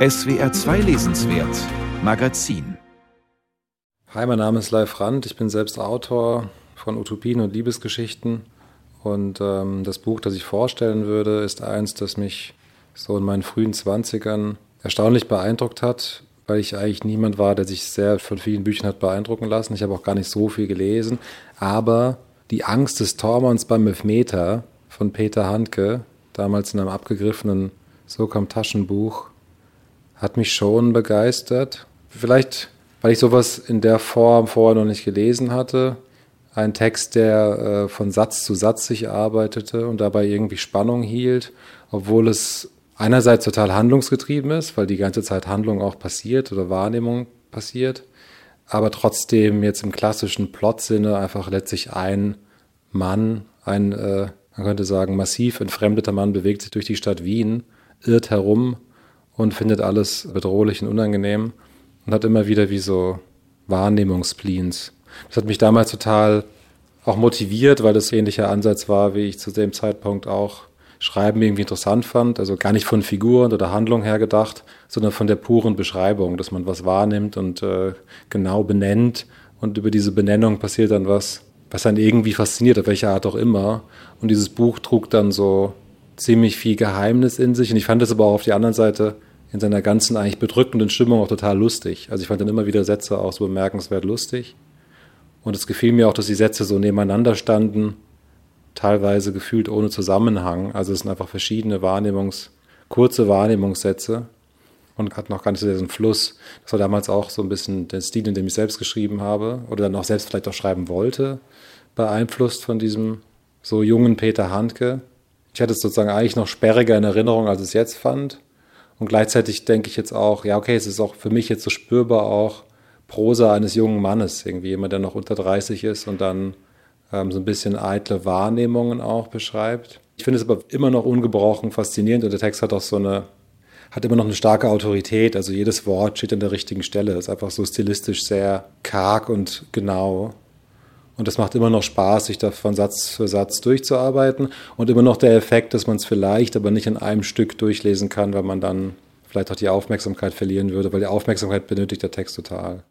SWR 2 Lesenswert Magazin Hi, mein Name ist Leif Rand. Ich bin selbst Autor von Utopien und Liebesgeschichten. Und ähm, das Buch, das ich vorstellen würde, ist eins, das mich so in meinen frühen Zwanzigern erstaunlich beeindruckt hat, weil ich eigentlich niemand war, der sich sehr von vielen Büchern hat beeindrucken lassen. Ich habe auch gar nicht so viel gelesen. Aber Die Angst des Tormanns beim Elfmeter von Peter Handke, damals in einem abgegriffenen Sokam-Taschenbuch, hat mich schon begeistert. Vielleicht, weil ich sowas in der Form vorher noch nicht gelesen hatte. Ein Text, der äh, von Satz zu Satz sich arbeitete und dabei irgendwie Spannung hielt, obwohl es einerseits total handlungsgetrieben ist, weil die ganze Zeit Handlung auch passiert oder Wahrnehmung passiert, aber trotzdem jetzt im klassischen Plot-Sinne einfach letztlich ein Mann, ein, äh, man könnte sagen, massiv entfremdeter Mann bewegt sich durch die Stadt Wien, irrt herum und findet alles bedrohlich und unangenehm und hat immer wieder wie so Wahrnehmungspleens. Das hat mich damals total auch motiviert, weil das ähnlicher Ansatz war, wie ich zu dem Zeitpunkt auch Schreiben irgendwie interessant fand. Also gar nicht von Figuren oder Handlung her gedacht, sondern von der puren Beschreibung, dass man was wahrnimmt und äh, genau benennt. Und über diese Benennung passiert dann was, was dann irgendwie fasziniert, auf welche Art auch immer. Und dieses Buch trug dann so ziemlich viel Geheimnis in sich. Und ich fand es aber auch auf die anderen Seite in seiner ganzen eigentlich bedrückenden Stimmung auch total lustig. Also ich fand dann immer wieder Sätze auch so bemerkenswert lustig. Und es gefiel mir auch, dass die Sätze so nebeneinander standen teilweise gefühlt ohne Zusammenhang. Also es sind einfach verschiedene Wahrnehmungs, kurze Wahrnehmungssätze und hat noch gar nicht so diesen Fluss. Das war damals auch so ein bisschen der Stil, in dem ich selbst geschrieben habe oder dann auch selbst vielleicht auch schreiben wollte, beeinflusst von diesem so jungen Peter Handke. Ich hatte es sozusagen eigentlich noch sperriger in Erinnerung, als es jetzt fand. Und gleichzeitig denke ich jetzt auch, ja, okay, es ist auch für mich jetzt so spürbar auch Prosa eines jungen Mannes, irgendwie jemand, der noch unter 30 ist und dann ähm, so ein bisschen eitle Wahrnehmungen auch beschreibt. Ich finde es aber immer noch ungebrochen faszinierend und der Text hat auch so eine, hat immer noch eine starke Autorität. Also jedes Wort steht an der richtigen Stelle. Ist einfach so stilistisch sehr karg und genau. Und es macht immer noch Spaß, sich da von Satz für Satz durchzuarbeiten. Und immer noch der Effekt, dass man es vielleicht aber nicht in einem Stück durchlesen kann, weil man dann vielleicht auch die Aufmerksamkeit verlieren würde, weil die Aufmerksamkeit benötigt der Text total.